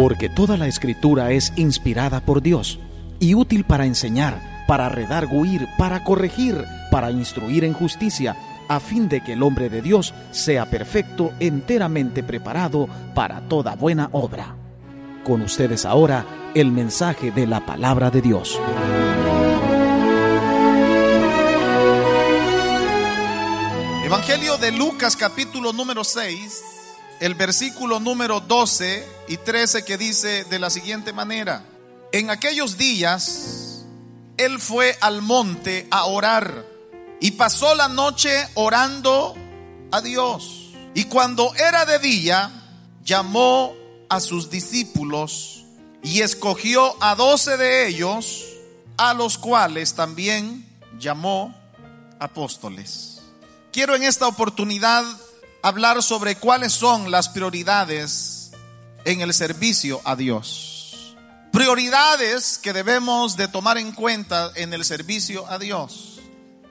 porque toda la escritura es inspirada por Dios y útil para enseñar, para redarguir, para corregir, para instruir en justicia, a fin de que el hombre de Dios sea perfecto, enteramente preparado para toda buena obra. Con ustedes ahora el mensaje de la palabra de Dios. Evangelio de Lucas capítulo número 6, el versículo número 12 y 13 que dice de la siguiente manera, en aquellos días él fue al monte a orar y pasó la noche orando a Dios. Y cuando era de día, llamó a sus discípulos y escogió a doce de ellos, a los cuales también llamó apóstoles. Quiero en esta oportunidad hablar sobre cuáles son las prioridades en el servicio a Dios. Prioridades que debemos de tomar en cuenta en el servicio a Dios.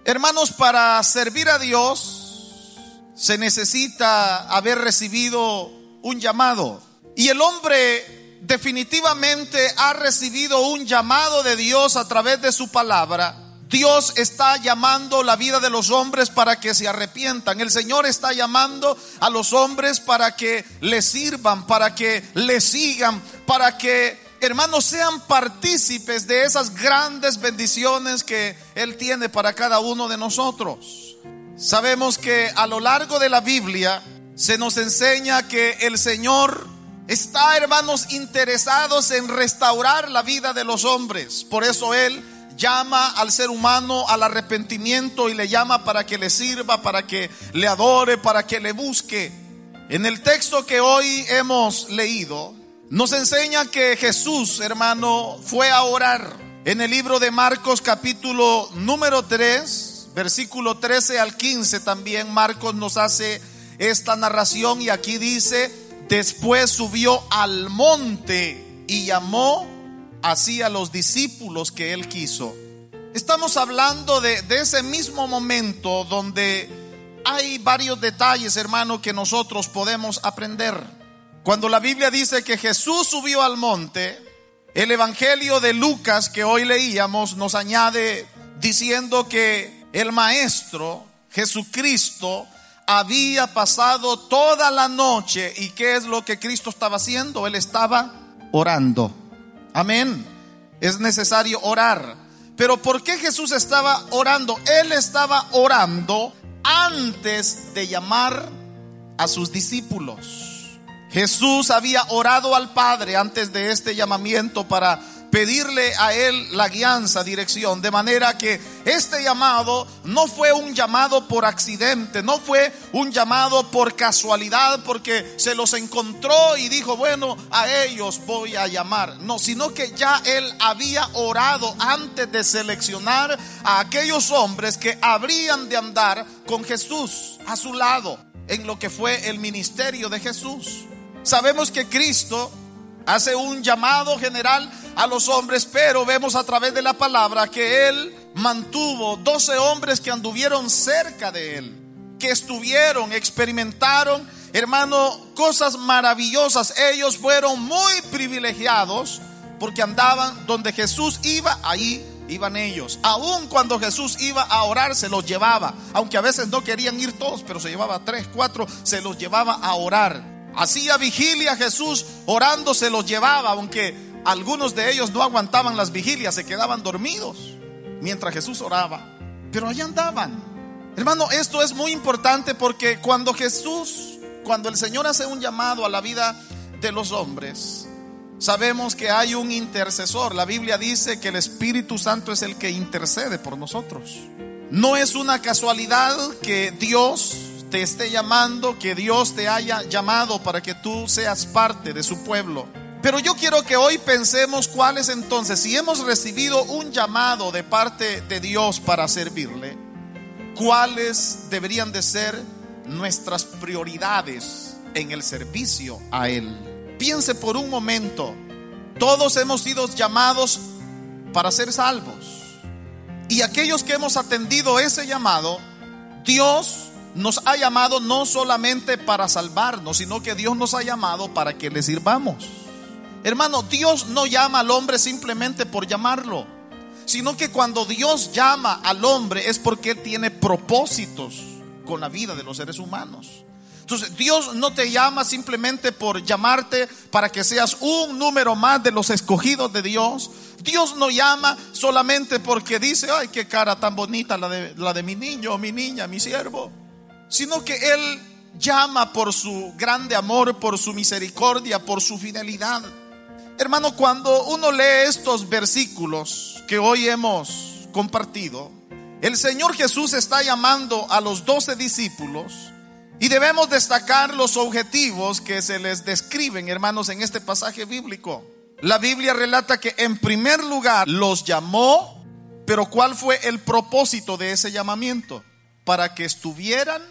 Hermanos, para servir a Dios se necesita haber recibido un llamado. Y el hombre definitivamente ha recibido un llamado de Dios a través de su palabra. Dios está llamando la vida de los hombres para que se arrepientan. El Señor está llamando a los hombres para que le sirvan, para que le sigan, para que, hermanos, sean partícipes de esas grandes bendiciones que Él tiene para cada uno de nosotros. Sabemos que a lo largo de la Biblia se nos enseña que el Señor está, hermanos, interesados en restaurar la vida de los hombres. Por eso Él llama al ser humano al arrepentimiento y le llama para que le sirva, para que le adore, para que le busque. En el texto que hoy hemos leído, nos enseña que Jesús, hermano, fue a orar. En el libro de Marcos capítulo número 3, versículo 13 al 15, también Marcos nos hace esta narración y aquí dice, Después subió al monte y llamó así a los discípulos que él quiso. Estamos hablando de, de, ese mismo momento donde hay varios detalles, hermano, que nosotros podemos aprender. Cuando la Biblia dice que Jesús subió al monte, el Evangelio de Lucas que hoy leíamos nos añade diciendo que el Maestro, Jesucristo, había pasado toda la noche. ¿Y qué es lo que Cristo estaba haciendo? Él estaba orando. Amén. Es necesario orar. Pero ¿por qué Jesús estaba orando? Él estaba orando antes de llamar a sus discípulos. Jesús había orado al Padre antes de este llamamiento para pedirle a Él la guianza, dirección, de manera que este llamado no fue un llamado por accidente, no fue un llamado por casualidad, porque se los encontró y dijo, bueno, a ellos voy a llamar. No, sino que ya Él había orado antes de seleccionar a aquellos hombres que habrían de andar con Jesús a su lado en lo que fue el ministerio de Jesús. Sabemos que Cristo hace un llamado general a los hombres, pero vemos a través de la palabra que él mantuvo 12 hombres que anduvieron cerca de él, que estuvieron, experimentaron, hermano, cosas maravillosas. Ellos fueron muy privilegiados porque andaban donde Jesús iba, ahí iban ellos. Aun cuando Jesús iba a orar, se los llevaba. Aunque a veces no querían ir todos, pero se llevaba tres, cuatro, se los llevaba a orar. Hacía vigilia Jesús, orando se los llevaba, aunque algunos de ellos no aguantaban las vigilias, se quedaban dormidos mientras Jesús oraba. Pero allá andaban. Hermano, esto es muy importante porque cuando Jesús, cuando el Señor hace un llamado a la vida de los hombres, sabemos que hay un intercesor. La Biblia dice que el Espíritu Santo es el que intercede por nosotros. No es una casualidad que Dios te esté llamando, que Dios te haya llamado para que tú seas parte de su pueblo. Pero yo quiero que hoy pensemos cuál es entonces, si hemos recibido un llamado de parte de Dios para servirle, cuáles deberían de ser nuestras prioridades en el servicio a Él. Piense por un momento, todos hemos sido llamados para ser salvos. Y aquellos que hemos atendido ese llamado, Dios nos ha llamado no solamente para salvarnos, sino que Dios nos ha llamado para que le sirvamos. Hermano, Dios no llama al hombre simplemente por llamarlo, sino que cuando Dios llama al hombre es porque tiene propósitos con la vida de los seres humanos. Entonces, Dios no te llama simplemente por llamarte para que seas un número más de los escogidos de Dios. Dios no llama solamente porque dice, ay, qué cara tan bonita la de, la de mi niño, mi niña, mi siervo. Sino que Él llama por su grande amor, por su misericordia, por su fidelidad. Hermano, cuando uno lee estos versículos que hoy hemos compartido, el Señor Jesús está llamando a los doce discípulos y debemos destacar los objetivos que se les describen, hermanos, en este pasaje bíblico. La Biblia relata que en primer lugar los llamó, pero ¿cuál fue el propósito de ese llamamiento? Para que estuvieran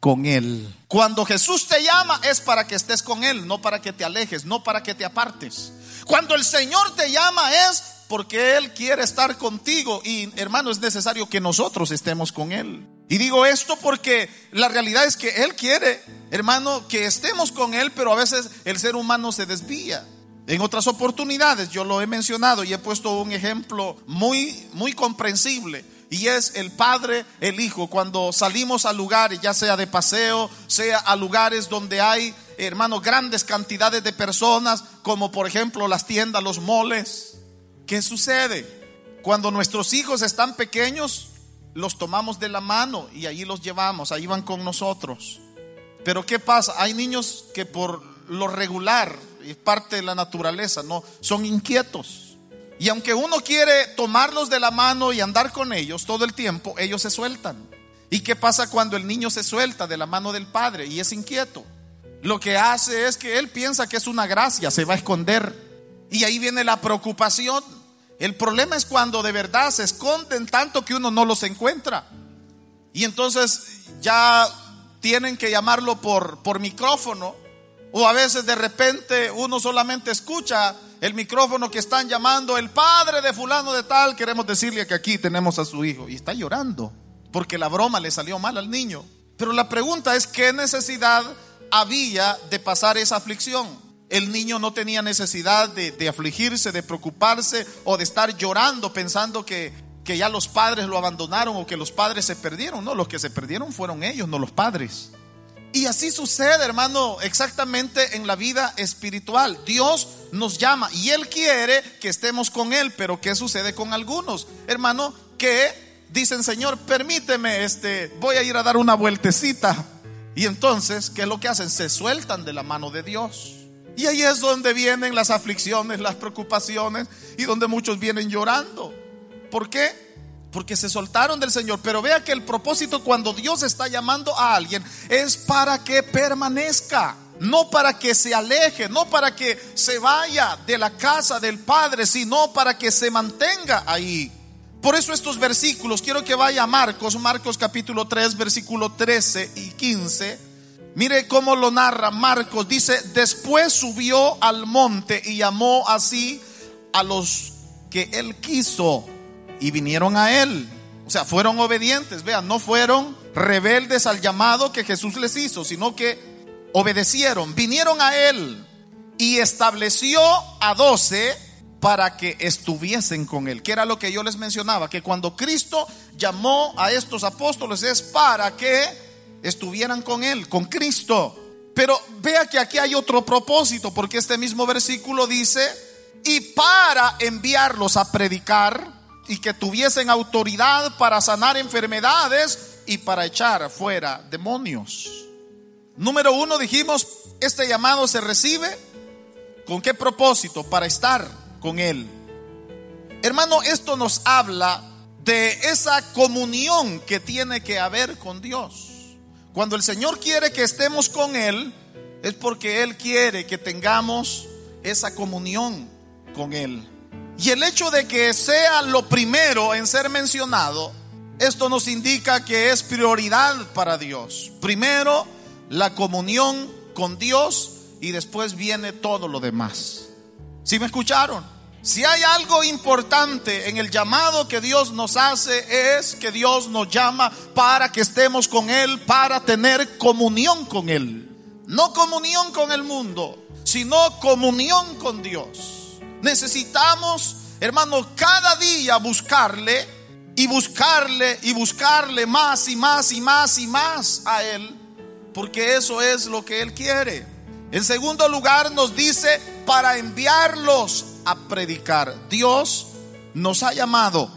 con Él. Cuando Jesús te llama es para que estés con Él, no para que te alejes, no para que te apartes. Cuando el Señor te llama es porque Él quiere estar contigo y hermano es necesario que nosotros estemos con Él. Y digo esto porque la realidad es que Él quiere, hermano, que estemos con Él, pero a veces el ser humano se desvía. En otras oportunidades yo lo he mencionado y he puesto un ejemplo muy, muy comprensible. Y es el padre, el hijo, cuando salimos a lugares, ya sea de paseo, sea a lugares donde hay, hermano, grandes cantidades de personas, como por ejemplo las tiendas, los moles. ¿Qué sucede? Cuando nuestros hijos están pequeños, los tomamos de la mano y allí los llevamos, ahí van con nosotros. Pero ¿qué pasa? Hay niños que por lo regular, es parte de la naturaleza, no son inquietos. Y aunque uno quiere tomarlos de la mano y andar con ellos todo el tiempo, ellos se sueltan. ¿Y qué pasa cuando el niño se suelta de la mano del padre y es inquieto? Lo que hace es que él piensa que es una gracia, se va a esconder. Y ahí viene la preocupación el problema es cuando de verdad se esconden tanto que uno no los encuentra. Y entonces ya tienen que llamarlo por, por micrófono. O a veces de repente uno solamente escucha el micrófono que están llamando el padre de fulano de tal. Queremos decirle que aquí tenemos a su hijo. Y está llorando porque la broma le salió mal al niño. Pero la pregunta es, ¿qué necesidad había de pasar esa aflicción? El niño no tenía necesidad de, afligirse, de preocuparse o de estar llorando pensando que, que ya los padres lo abandonaron o que los padres se perdieron. No, los que se perdieron fueron ellos, no los padres. Y así sucede, hermano, exactamente en la vida espiritual. Dios nos llama y Él quiere que estemos con Él, pero ¿qué sucede con algunos? Hermano, que dicen, Señor, permíteme, este, voy a ir a dar una vueltecita. Y entonces, ¿qué es lo que hacen? Se sueltan de la mano de Dios. Y ahí es donde vienen las aflicciones, las preocupaciones y donde muchos vienen llorando. ¿Por qué? Porque se soltaron del Señor. Pero vea que el propósito cuando Dios está llamando a alguien es para que permanezca. No para que se aleje, no para que se vaya de la casa del Padre, sino para que se mantenga ahí. Por eso estos versículos, quiero que vaya a Marcos, Marcos capítulo 3, versículo 13 y 15 Mire cómo lo narra Marcos. Dice, después subió al monte y llamó así a los que él quiso y vinieron a él. O sea, fueron obedientes. Vean, no fueron rebeldes al llamado que Jesús les hizo, sino que obedecieron. Vinieron a él y estableció a doce para que estuviesen con él. Que era lo que yo les mencionaba, que cuando Cristo llamó a estos apóstoles es para que estuvieran con Él, con Cristo. Pero vea que aquí hay otro propósito, porque este mismo versículo dice, y para enviarlos a predicar y que tuviesen autoridad para sanar enfermedades y para echar fuera demonios. Número uno, dijimos, este llamado se recibe con qué propósito? Para estar con Él. Hermano, esto nos habla de esa comunión que tiene que haber con Dios. Cuando el Señor quiere que estemos con Él, es porque Él quiere que tengamos esa comunión con Él. Y el hecho de que sea lo primero en ser mencionado, esto nos indica que es prioridad para Dios. Primero, la comunión con Dios y después viene todo lo demás. ¿Sí me escucharon? Si hay algo importante en el llamado que Dios nos hace es que Dios nos llama para que estemos con Él, para tener comunión con Él. No comunión con el mundo, sino comunión con Dios. Necesitamos, hermano, cada día buscarle y buscarle y buscarle más y más y más y más a Él, porque eso es lo que Él quiere. En segundo lugar nos dice para enviarlos a predicar. Dios nos ha llamado,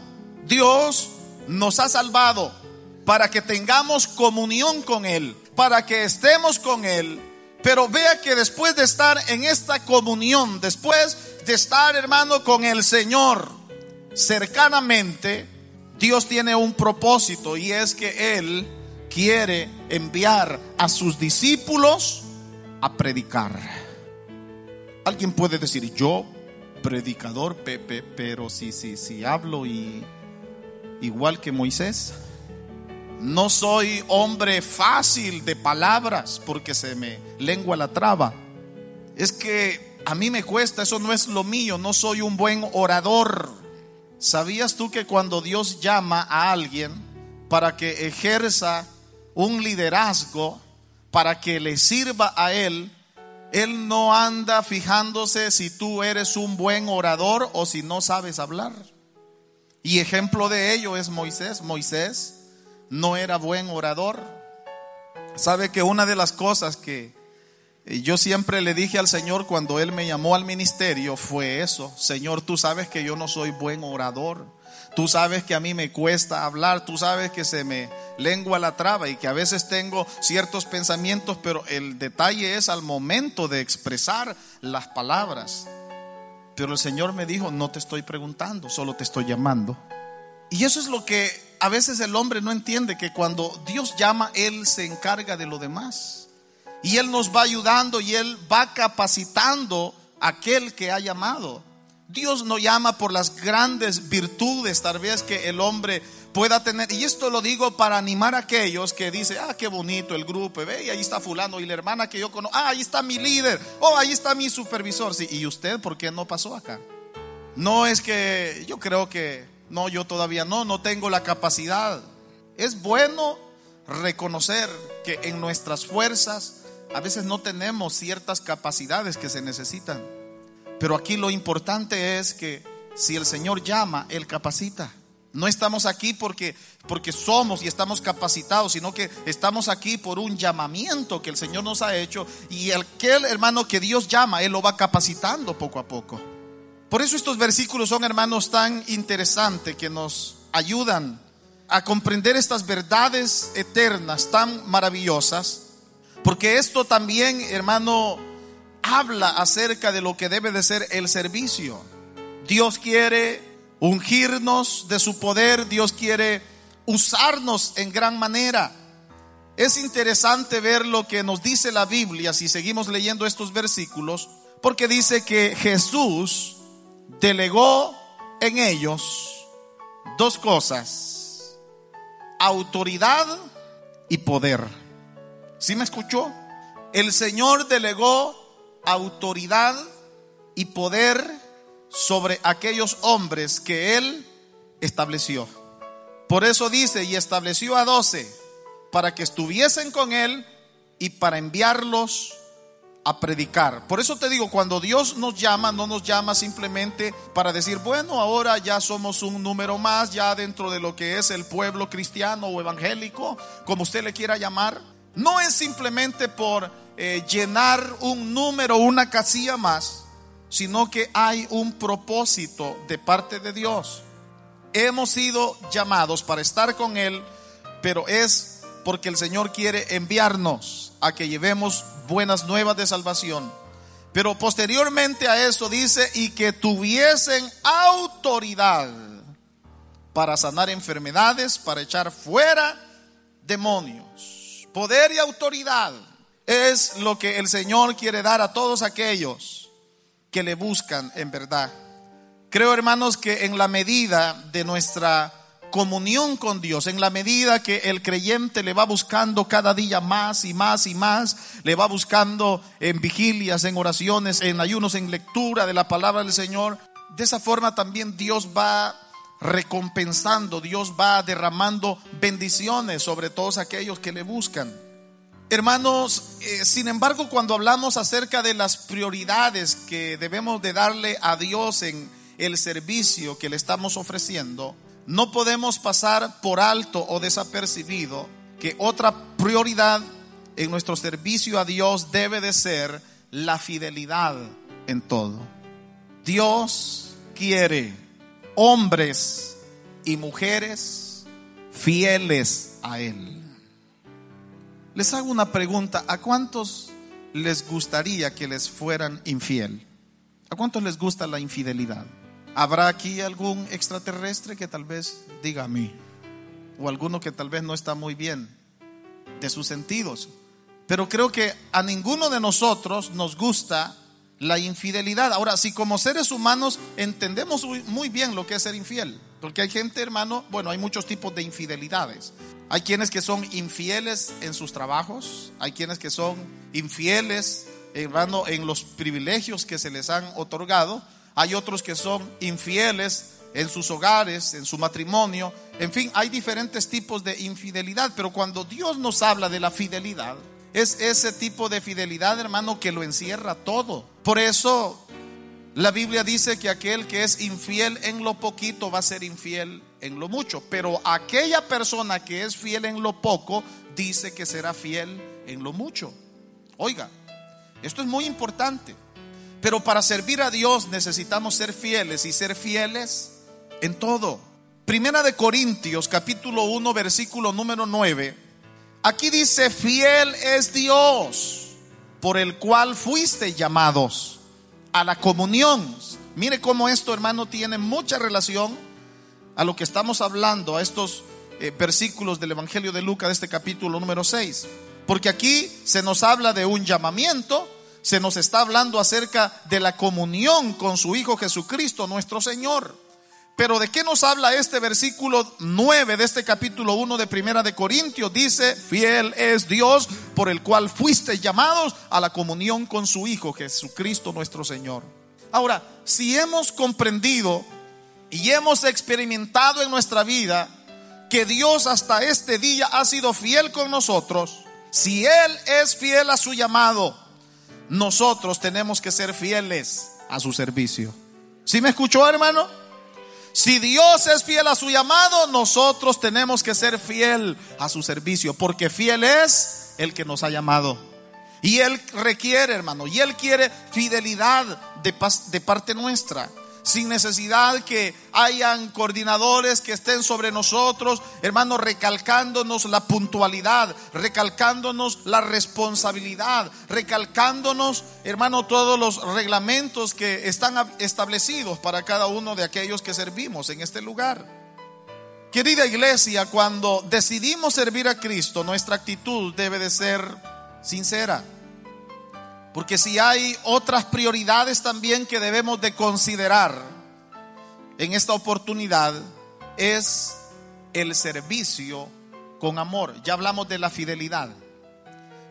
Dios nos ha salvado para que tengamos comunión con Él, para que estemos con Él. Pero vea que después de estar en esta comunión, después de estar hermano con el Señor cercanamente, Dios tiene un propósito y es que Él quiere enviar a sus discípulos a predicar. Alguien puede decir, yo predicador, Pepe, pero si, si, si hablo y igual que Moisés, no soy hombre fácil de palabras porque se me lengua la traba. Es que a mí me cuesta, eso no es lo mío, no soy un buen orador. ¿Sabías tú que cuando Dios llama a alguien para que ejerza un liderazgo, para que le sirva a Él, Él no anda fijándose si tú eres un buen orador o si no sabes hablar. Y ejemplo de ello es Moisés. Moisés no era buen orador. Sabe que una de las cosas que yo siempre le dije al Señor cuando Él me llamó al ministerio fue eso. Señor, tú sabes que yo no soy buen orador. Tú sabes que a mí me cuesta hablar, tú sabes que se me lengua la traba y que a veces tengo ciertos pensamientos, pero el detalle es al momento de expresar las palabras. Pero el Señor me dijo, no te estoy preguntando, solo te estoy llamando. Y eso es lo que a veces el hombre no entiende, que cuando Dios llama, Él se encarga de lo demás. Y Él nos va ayudando y Él va capacitando a aquel que ha llamado. Dios no llama por las grandes virtudes tal vez que el hombre pueda tener. Y esto lo digo para animar a aquellos que dicen, ah, qué bonito el grupo, ve, y ahí está fulano, y la hermana que yo conozco, ah, ahí está mi líder, oh, ahí está mi supervisor. ¿y usted por qué no pasó acá? No es que yo creo que, no, yo todavía no, no tengo la capacidad. Es bueno reconocer que en nuestras fuerzas a veces no tenemos ciertas capacidades que se necesitan. Pero aquí lo importante es que si el Señor llama, Él capacita. No estamos aquí porque, porque somos y estamos capacitados, sino que estamos aquí por un llamamiento que el Señor nos ha hecho y aquel hermano que Dios llama, Él lo va capacitando poco a poco. Por eso estos versículos son, hermanos, tan interesantes que nos ayudan a comprender estas verdades eternas tan maravillosas, porque esto también, hermano, habla acerca de lo que debe de ser el servicio. Dios quiere ungirnos de su poder, Dios quiere usarnos en gran manera. Es interesante ver lo que nos dice la Biblia si seguimos leyendo estos versículos, porque dice que Jesús delegó en ellos dos cosas, autoridad y poder. ¿Sí me escuchó? El Señor delegó autoridad y poder sobre aquellos hombres que él estableció. Por eso dice, y estableció a doce para que estuviesen con él y para enviarlos a predicar. Por eso te digo, cuando Dios nos llama, no nos llama simplemente para decir, bueno, ahora ya somos un número más, ya dentro de lo que es el pueblo cristiano o evangélico, como usted le quiera llamar. No es simplemente por eh, llenar un número, una casilla más, sino que hay un propósito de parte de Dios. Hemos sido llamados para estar con Él, pero es porque el Señor quiere enviarnos a que llevemos buenas nuevas de salvación. Pero posteriormente a eso dice, y que tuviesen autoridad para sanar enfermedades, para echar fuera demonios. Poder y autoridad es lo que el Señor quiere dar a todos aquellos que le buscan en verdad. Creo, hermanos, que en la medida de nuestra comunión con Dios, en la medida que el creyente le va buscando cada día más y más y más, le va buscando en vigilias, en oraciones, en ayunos, en lectura de la palabra del Señor, de esa forma también Dios va recompensando, Dios va derramando bendiciones sobre todos aquellos que le buscan. Hermanos, eh, sin embargo, cuando hablamos acerca de las prioridades que debemos de darle a Dios en el servicio que le estamos ofreciendo, no podemos pasar por alto o desapercibido que otra prioridad en nuestro servicio a Dios debe de ser la fidelidad en todo. Dios quiere hombres y mujeres fieles a Él. Les hago una pregunta, ¿a cuántos les gustaría que les fueran infiel? ¿A cuántos les gusta la infidelidad? ¿Habrá aquí algún extraterrestre que tal vez diga a mí? O alguno que tal vez no está muy bien de sus sentidos. Pero creo que a ninguno de nosotros nos gusta la infidelidad. Ahora, si como seres humanos entendemos muy bien lo que es ser infiel, porque hay gente, hermano, bueno, hay muchos tipos de infidelidades. Hay quienes que son infieles en sus trabajos, hay quienes que son infieles, hermano, en los privilegios que se les han otorgado, hay otros que son infieles en sus hogares, en su matrimonio, en fin, hay diferentes tipos de infidelidad, pero cuando Dios nos habla de la fidelidad, es ese tipo de fidelidad, hermano, que lo encierra todo. Por eso la Biblia dice que aquel que es infiel en lo poquito va a ser infiel en lo mucho. Pero aquella persona que es fiel en lo poco, dice que será fiel en lo mucho. Oiga, esto es muy importante. Pero para servir a Dios necesitamos ser fieles y ser fieles en todo. Primera de Corintios capítulo 1 versículo número 9 Aquí dice, fiel es Dios por el cual fuiste llamados a la comunión. Mire cómo esto, hermano, tiene mucha relación a lo que estamos hablando, a estos eh, versículos del Evangelio de Lucas de este capítulo número 6. Porque aquí se nos habla de un llamamiento, se nos está hablando acerca de la comunión con su Hijo Jesucristo, nuestro Señor. Pero ¿de qué nos habla este versículo 9 de este capítulo 1 de Primera de Corintios? Dice, fiel es Dios por el cual fuiste llamados a la comunión con su Hijo Jesucristo nuestro Señor. Ahora, si hemos comprendido y hemos experimentado en nuestra vida que Dios hasta este día ha sido fiel con nosotros, si Él es fiel a su llamado, nosotros tenemos que ser fieles a su servicio. ¿Sí me escuchó, hermano? Si Dios es fiel a su llamado, nosotros tenemos que ser fiel a su servicio, porque fiel es el que nos ha llamado. Y Él requiere, hermano, y Él quiere fidelidad de, de parte nuestra sin necesidad que hayan coordinadores que estén sobre nosotros, hermano, recalcándonos la puntualidad, recalcándonos la responsabilidad, recalcándonos, hermano, todos los reglamentos que están establecidos para cada uno de aquellos que servimos en este lugar. Querida iglesia, cuando decidimos servir a Cristo, nuestra actitud debe de ser sincera. Porque si hay otras prioridades también que debemos de considerar en esta oportunidad, es el servicio con amor. Ya hablamos de la fidelidad.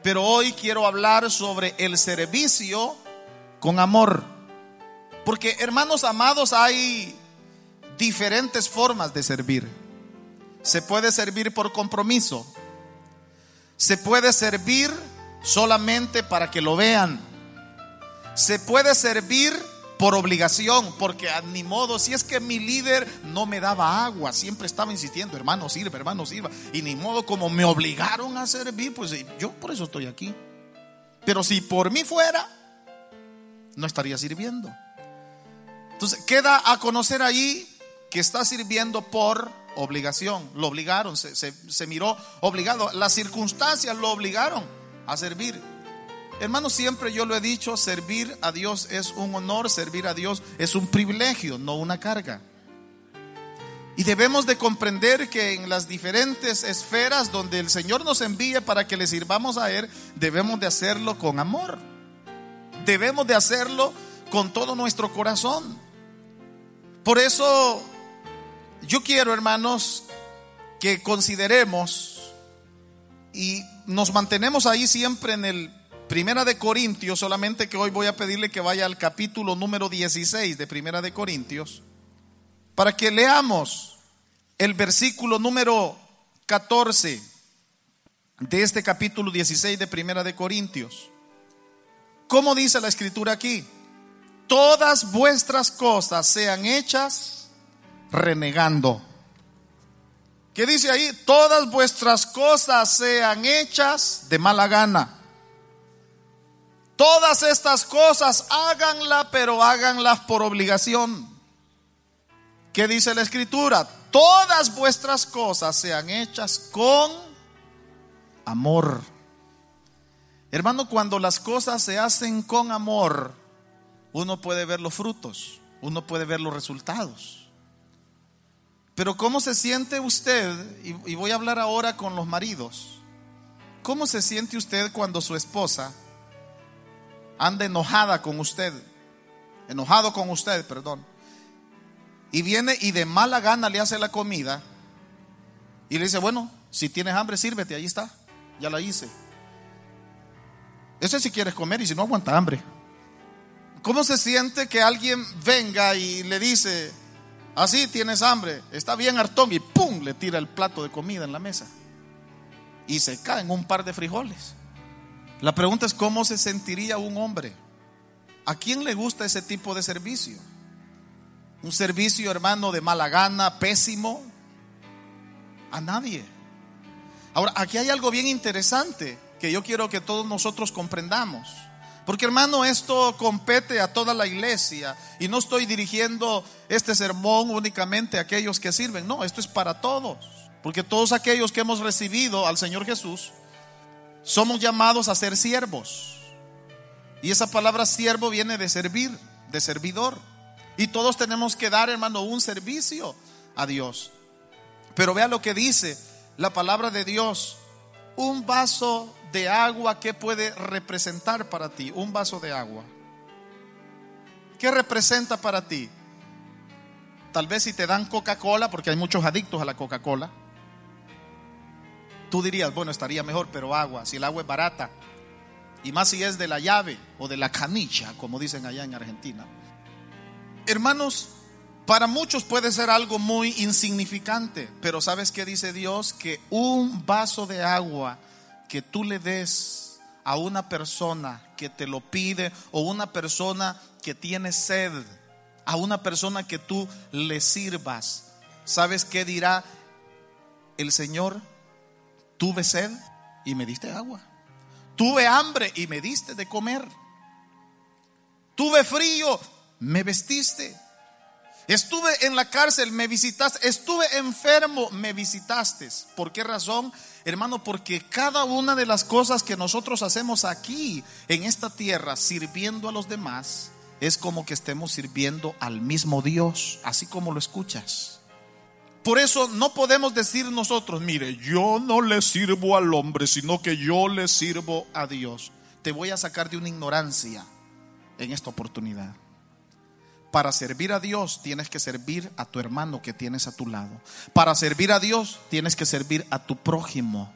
Pero hoy quiero hablar sobre el servicio con amor. Porque hermanos amados, hay diferentes formas de servir. Se puede servir por compromiso. Se puede servir solamente para que lo vean. Se puede servir por obligación, porque a ni modo, si es que mi líder no me daba agua, siempre estaba insistiendo, hermano, sirve, hermano, sirva. Y ni modo, como me obligaron a servir, pues yo por eso estoy aquí. Pero si por mí fuera, no estaría sirviendo. Entonces, queda a conocer ahí que está sirviendo por obligación. Lo obligaron, se miró obligado. Las circunstancias lo obligaron a servir. Hermano, siempre yo lo he dicho, servir a Dios es un honor, servir a Dios es un privilegio, no una carga. Y debemos de comprender que en las diferentes esferas donde el Señor nos envíe para que le sirvamos a Él, debemos de hacerlo con amor. Debemos de hacerlo con todo nuestro corazón. Por eso yo quiero, hermanos, que consideremos y nos mantenemos ahí siempre en el Primera de Corintios, solamente que hoy voy a pedirle que vaya al capítulo número 16 de Primera de Corintios, para que leamos el versículo número 14. de este capítulo 16 de Primera de Corintios. ¿Cómo dice la escritura aquí? Todas vuestras cosas sean hechas renegando. ¿Qué dice ahí? Todas vuestras cosas sean hechas de mala gana. Todas estas cosas háganla, pero háganlas por obligación. ¿Qué dice la escritura? Todas vuestras cosas sean hechas con amor. Hermano, cuando las cosas se hacen con amor, uno puede ver los frutos, uno puede ver los resultados. Pero ¿cómo se siente usted? Y, voy a hablar ahora con los maridos. ¿Cómo se siente usted cuando su esposa anda enojada con usted? Enojado con usted, perdón. Y viene y de mala gana le hace la comida. Y le dice, bueno, si tienes hambre, sírvete, ahí está. Ya la hice. Ese si quieres comer y si no aguanta hambre. ¿Cómo se siente que alguien venga y le dice, así tienes hambre, está bien hartón y ¡pum! le tira el plato de comida en la mesa? Y se cae en un par de frijoles. La pregunta es cómo se sentiría un hombre. ¿A quién le gusta ese tipo de servicio? Un servicio, hermano, de mala gana, pésimo. A nadie. Ahora, aquí hay algo bien interesante que yo quiero que todos nosotros comprendamos. Porque hermano, esto compete a toda la iglesia y no estoy dirigiendo este sermón únicamente a aquellos que sirven, no, esto es para todos. Porque todos aquellos que hemos recibido al Señor Jesús somos llamados a ser siervos. Y esa palabra siervo viene de servir, de servidor. Y todos tenemos que dar, hermano, un servicio a Dios. Pero vea lo que dice la palabra de Dios. Un vaso de agua, ¿qué puede representar para ti? Un vaso de agua. ¿Qué representa para ti? Tal vez si te dan Coca-Cola, porque hay muchos adictos a la Coca-Cola, tú dirías, bueno, estaría mejor, pero agua, si el agua es barata, y más si es de la llave o de la canicha, como dicen allá en Argentina. Hermanos, para muchos puede ser algo muy insignificante, pero ¿sabes qué dice Dios? Que un vaso de agua que tú le des a una persona que te lo pide o una persona que tiene sed, a una persona que tú le sirvas, ¿sabes qué dirá el Señor? Tuve sed y me diste agua. Tuve hambre y me diste de comer. Tuve frío, me vestiste. Estuve en la cárcel, me visitaste. Estuve enfermo, me visitaste. ¿Por qué razón? Hermano, porque cada una de las cosas que nosotros hacemos aquí, en esta tierra, sirviendo a los demás, es como que estemos sirviendo al mismo Dios, así como lo escuchas. Por eso no podemos decir nosotros, mire, yo no le sirvo al hombre, sino que yo le sirvo a Dios. Te voy a sacar de una ignorancia en esta oportunidad. Para servir a Dios tienes que servir a tu hermano que tienes a tu lado. Para servir a Dios tienes que servir a tu prójimo.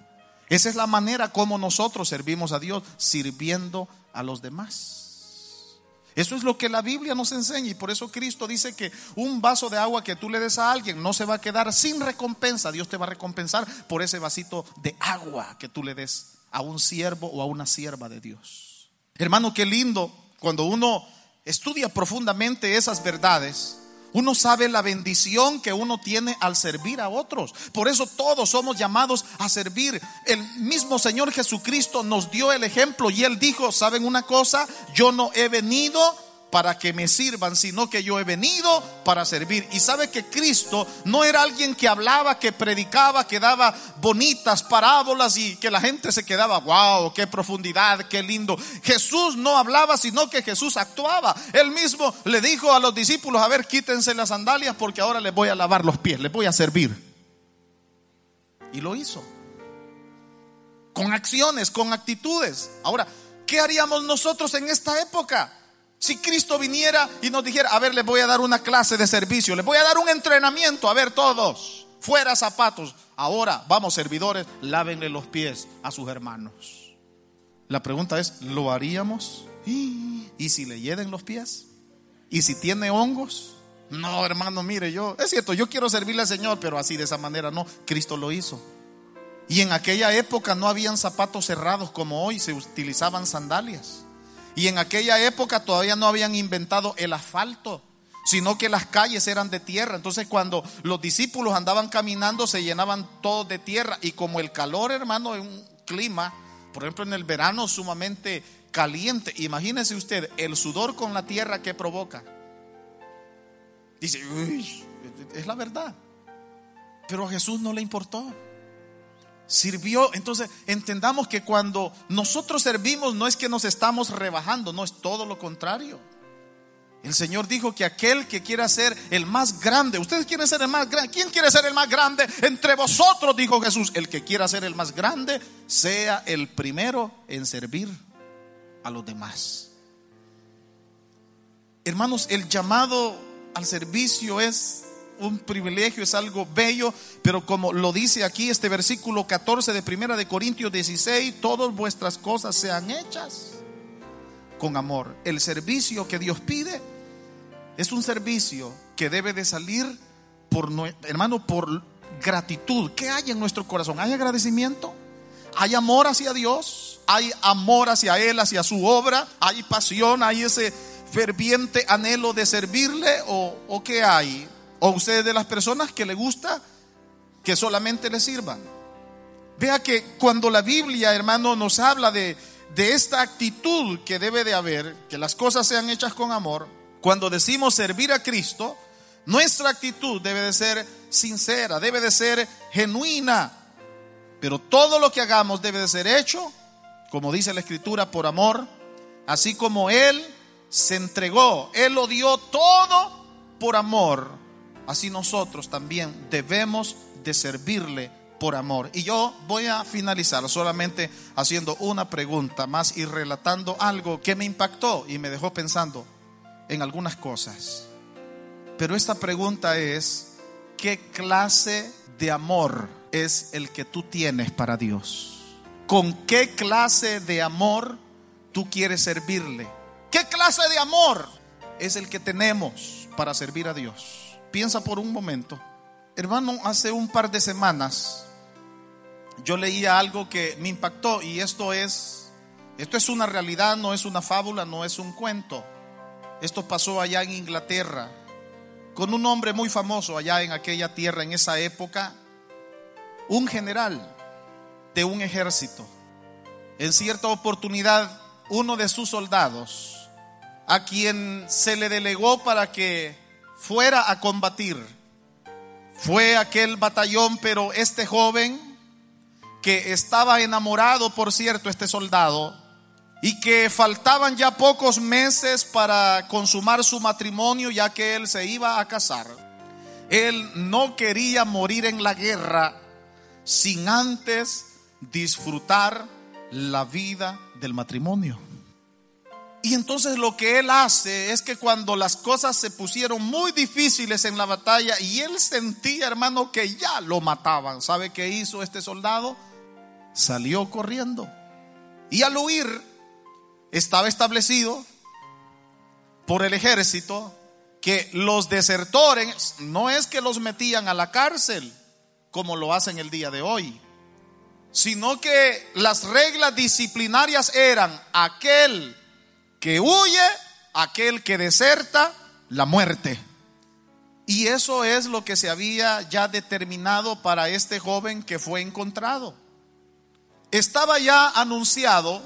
Esa es la manera como nosotros servimos a Dios, sirviendo a los demás. Eso es lo que la Biblia nos enseña y por eso Cristo dice que un vaso de agua que tú le des a alguien no se va a quedar sin recompensa. Dios te va a recompensar por ese vasito de agua que tú le des a un siervo o a una sierva de Dios. Hermano, qué lindo cuando uno estudia profundamente esas verdades, uno sabe la bendición que uno tiene al servir a otros. Por eso todos somos llamados a servir. El mismo Señor Jesucristo nos dio el ejemplo y él dijo, ¿saben una cosa? Yo no he venido para que me sirvan, sino que yo he venido para servir. Y sabe que Cristo no era alguien que hablaba, que predicaba, que daba bonitas parábolas y que la gente se quedaba, wow, qué profundidad, qué lindo. Jesús no hablaba, sino que Jesús actuaba. Él mismo le dijo a los discípulos, a ver, quítense las sandalias porque ahora les voy a lavar los pies, les voy a servir. Y lo hizo. Con acciones, con actitudes. Ahora, ¿qué haríamos nosotros en esta época? Si Cristo viniera y nos dijera, a ver, les voy a dar una clase de servicio, les voy a dar un entrenamiento, a ver todos, fuera zapatos, ahora vamos servidores, lávenle los pies a sus hermanos. La pregunta es, ¿lo haríamos? ¿Y si le hieden los pies? ¿Y si tiene hongos? No, hermano, mire, yo, es cierto, yo quiero servirle al Señor, pero así de esa manera no, Cristo lo hizo. Y en aquella época no habían zapatos cerrados como hoy, se utilizaban sandalias. Y en aquella época todavía no habían inventado el asfalto, sino que las calles eran de tierra. Entonces cuando los discípulos andaban caminando se llenaban todos de tierra. Y como el calor, hermano, es un clima, por ejemplo en el verano sumamente caliente, imagínese usted el sudor con la tierra que provoca. Dice, es la verdad. Pero a Jesús no le importó sirvió. Entonces, entendamos que cuando nosotros servimos no es que nos estamos rebajando, no es todo lo contrario. El Señor dijo que aquel que quiera ser el más grande, ustedes quieren ser el más grande, ¿quién quiere ser el más grande? Entre vosotros, dijo Jesús, el que quiera ser el más grande, sea el primero en servir a los demás. Hermanos, el llamado al servicio es un privilegio, es algo bello, pero como lo dice aquí este versículo 14 de Primera de Corintios 16, todas vuestras cosas sean hechas con amor. El servicio que Dios pide es un servicio que debe de salir por hermano por gratitud. ¿Qué hay en nuestro corazón? ¿Hay agradecimiento? ¿Hay amor hacia Dios? ¿Hay amor hacia él, hacia su obra? ¿Hay pasión? ¿Hay ese ferviente anhelo de servirle o, o qué hay? ¿O usted de las personas que le gusta que solamente le sirvan? Vea que cuando la Biblia, hermano, nos habla de, de esta actitud que debe de haber, que las cosas sean hechas con amor, cuando decimos servir a Cristo, nuestra actitud debe de ser sincera, debe de ser genuina, pero todo lo que hagamos debe de ser hecho, como dice la Escritura, por amor, así como Él se entregó, Él lo dio todo por amor así nosotros también debemos de servirle por amor. Y yo voy a finalizar solamente haciendo una pregunta más y relatando algo que me impactó y me dejó pensando en algunas cosas. Pero esta pregunta es, ¿qué clase de amor es el que tú tienes para Dios? ¿Con qué clase de amor tú quieres servirle? ¿Qué clase de amor es el que tenemos para servir a Dios? Piensa por un momento. Hermano, hace un par de semanas yo leía algo que me impactó y esto es esto es una realidad, no es una fábula, no es un cuento. Esto pasó allá en Inglaterra con un hombre muy famoso allá en aquella tierra en esa época, un general de un ejército. En cierta oportunidad, uno de sus soldados, a quien se le delegó para que fuera a combatir. Fue aquel batallón, pero este joven que estaba enamorado, por cierto, este soldado, y que faltaban ya pocos meses para consumar su matrimonio, ya que él se iba a casar. Él no quería morir en la guerra sin antes disfrutar la vida del matrimonio. Y entonces lo que él hace es que cuando las cosas se pusieron muy difíciles en la batalla y él sentía, hermano, que ya lo mataban, ¿sabe qué hizo este soldado? Salió corriendo. Y al huir estaba establecido por el ejército que los desertores no es que los metían a la cárcel como lo hacen el día de hoy, sino que las reglas disciplinarias eran aquel que huye, aquel que deserta, la muerte. Y eso es lo que se había ya determinado para este joven que fue encontrado. Estaba ya anunciado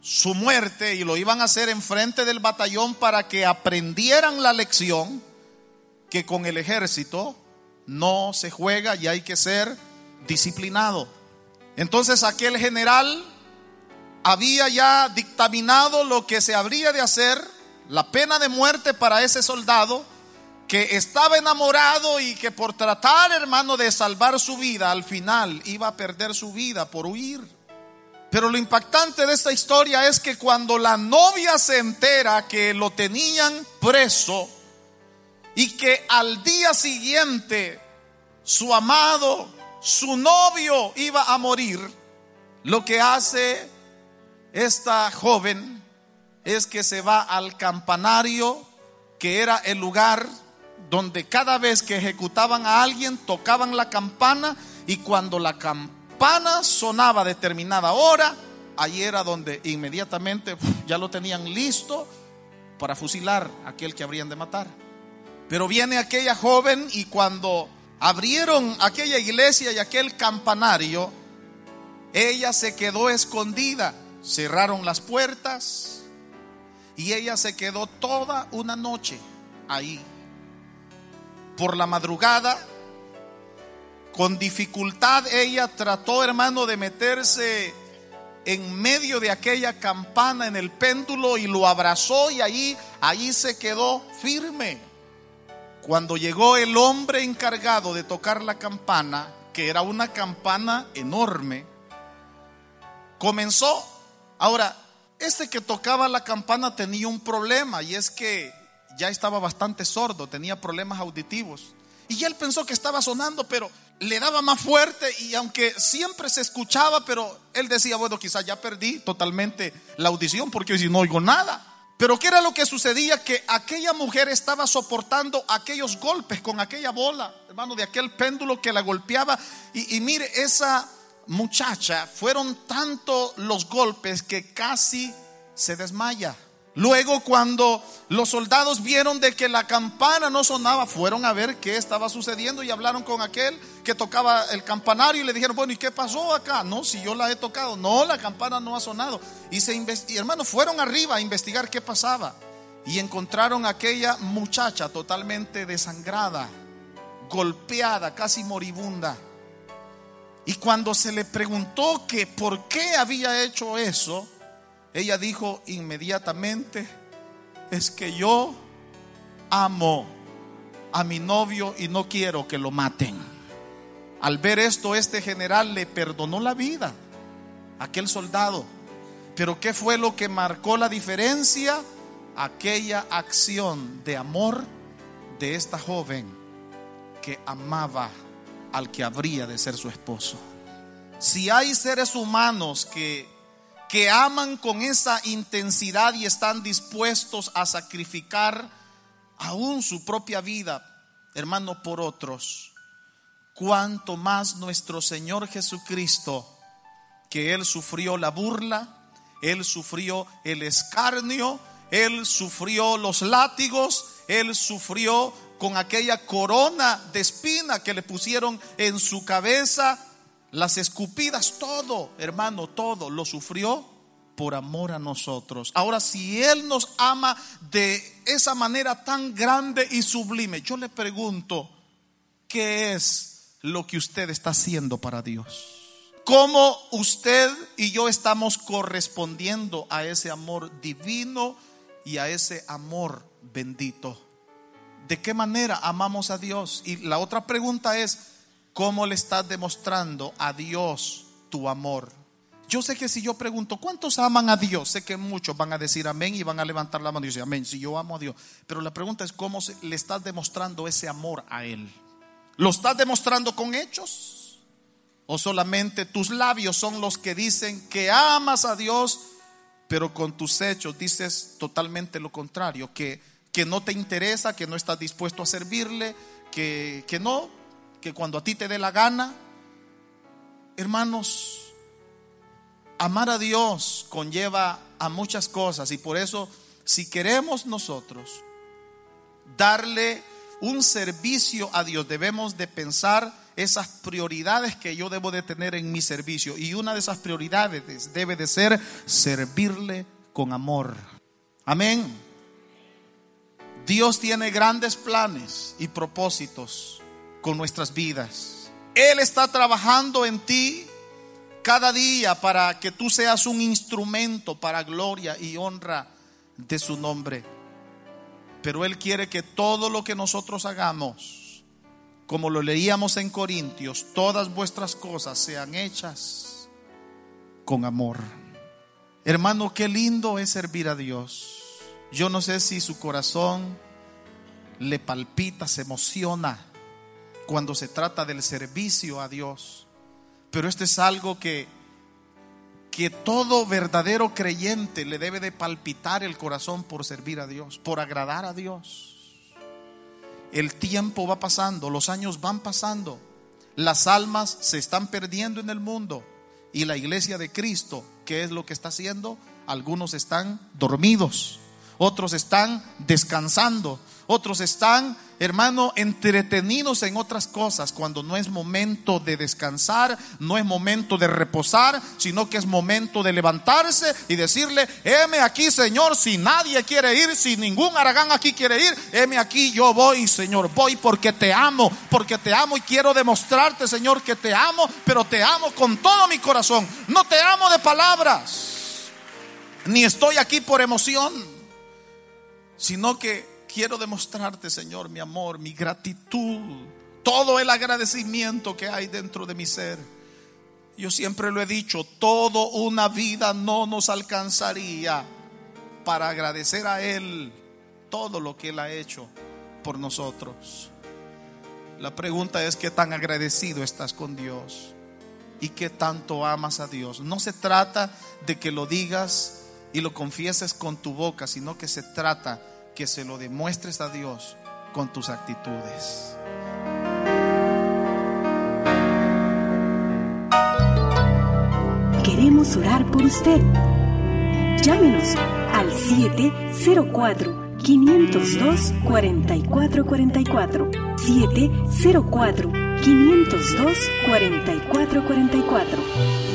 su muerte y lo iban a hacer enfrente del batallón para que aprendieran la lección que con el ejército no se juega y hay que ser disciplinado. Entonces aquel general había ya dictaminado lo que se habría de hacer, la pena de muerte para ese soldado que estaba enamorado y que por tratar, hermano, de salvar su vida, al final iba a perder su vida por huir. Pero lo impactante de esta historia es que cuando la novia se entera que lo tenían preso y que al día siguiente su amado, su novio iba a morir, lo que hace esta joven es que se va al campanario, que era el lugar donde cada vez que ejecutaban a alguien tocaban la campana y cuando la campana sonaba a determinada hora, ahí era donde inmediatamente ya lo tenían listo para fusilar a aquel que habrían de matar. Pero viene aquella joven y cuando abrieron aquella iglesia y aquel campanario, ella se quedó escondida, cerraron las puertas y ella se quedó toda una noche ahí. Por la madrugada, con dificultad ella trató, hermano, de meterse en medio de aquella campana en el péndulo y lo abrazó y ahí, ahí se quedó firme. Cuando llegó el hombre encargado de tocar la campana, que era una campana enorme, comenzó. Ahora, este que tocaba la campana tenía un problema y es que ya estaba bastante sordo, tenía problemas auditivos. Y él pensó que estaba sonando, pero le daba más fuerte y aunque siempre se escuchaba, pero él decía, bueno, quizás ya perdí totalmente la audición porque si no oigo nada. Pero ¿qué era lo que sucedía? Que aquella mujer estaba soportando aquellos golpes con aquella bola, hermano, de aquel péndulo que la golpeaba. Y, y mire, esa muchacha, fueron tanto los golpes que casi se desmaya. Luego cuando los soldados vieron de que la campana no sonaba, fueron a ver qué estaba sucediendo y hablaron con aquel que tocaba el campanario y le dijeron, bueno, ¿y qué pasó acá? No, si yo la he tocado, no, la campana no ha sonado. Y, se y hermanos, fueron arriba a investigar qué pasaba y encontraron a aquella muchacha totalmente desangrada, golpeada, casi moribunda. Y cuando se le preguntó que por qué había hecho eso, ella dijo inmediatamente, es que yo amo a mi novio y no quiero que lo maten. Al ver esto, este general le perdonó la vida a aquel soldado. Pero ¿qué fue lo que marcó la diferencia? Aquella acción de amor de esta joven que amaba al que habría de ser su esposo. Si hay seres humanos que que aman con esa intensidad y están dispuestos a sacrificar aún su propia vida, hermano, por otros, cuanto más nuestro Señor Jesucristo, que Él sufrió la burla, Él sufrió el escarnio, Él sufrió los látigos, Él sufrió con aquella corona de espina que le pusieron en su cabeza, las escupidas, todo, hermano, todo lo sufrió por amor a nosotros. Ahora, si Él nos ama de esa manera tan grande y sublime, yo le pregunto, ¿qué es lo que usted está haciendo para Dios? ¿Cómo usted y yo estamos correspondiendo a ese amor divino y a ese amor bendito? ¿De qué manera amamos a Dios? Y la otra pregunta es, ¿Cómo le estás demostrando a Dios tu amor? Yo sé que si yo pregunto, ¿cuántos aman a Dios? Sé que muchos van a decir amén y van a levantar la mano y decir amén, si yo amo a Dios. Pero la pregunta es, ¿cómo le estás demostrando ese amor a Él? ¿Lo estás demostrando con hechos? ¿O solamente tus labios son los que dicen que amas a Dios, pero con tus hechos dices totalmente lo contrario, que, que no te interesa, que no estás dispuesto a servirle, que, que no, que cuando a ti te dé la gana, hermanos, amar a Dios conlleva a muchas cosas y por eso si queremos nosotros darle un servicio a Dios, debemos de pensar esas prioridades que yo debo de tener en mi servicio y una de esas prioridades debe de ser servirle con amor. Amén. Dios tiene grandes planes y propósitos con nuestras vidas. Él está trabajando en ti cada día para que tú seas un instrumento para gloria y honra de su nombre. Pero Él quiere que todo lo que nosotros hagamos, como lo leíamos en Corintios, todas vuestras cosas sean hechas con amor. Hermano, qué lindo es servir a Dios. Yo no sé si su corazón le palpita, se emociona cuando se trata del servicio a Dios. Pero esto es algo que, que todo verdadero creyente le debe de palpitar el corazón por servir a Dios, por agradar a Dios. El tiempo va pasando, los años van pasando. Las almas se están perdiendo en el mundo y la iglesia de Cristo, ¿qué es lo que está haciendo? Algunos están dormidos, otros están descansando, otros están, hermano, entretenidos en otras cosas cuando no es momento de descansar, no es momento de reposar, sino que es momento de levantarse y decirle, heme aquí, Señor, si nadie quiere ir, si ningún aragán aquí quiere ir, heme aquí, yo voy, Señor, voy porque te amo, porque te amo y quiero demostrarte, Señor, que te amo, pero te amo con todo mi corazón. No te amo de palabras, ni estoy aquí por emoción, sino que quiero demostrarte, Señor, mi amor, mi gratitud, todo el agradecimiento que hay dentro de mi ser. Yo siempre lo he dicho, todo una vida no nos alcanzaría para agradecer a Él todo lo que Él ha hecho por nosotros. La pregunta es qué tan agradecido estás con Dios y qué tanto amas a Dios. No se trata de que lo digas y lo confieses con tu boca, sino que se trata que se lo demuestres a Dios con tus actitudes. Queremos orar por usted. Llámenos al 704 502 4444 704 502 4444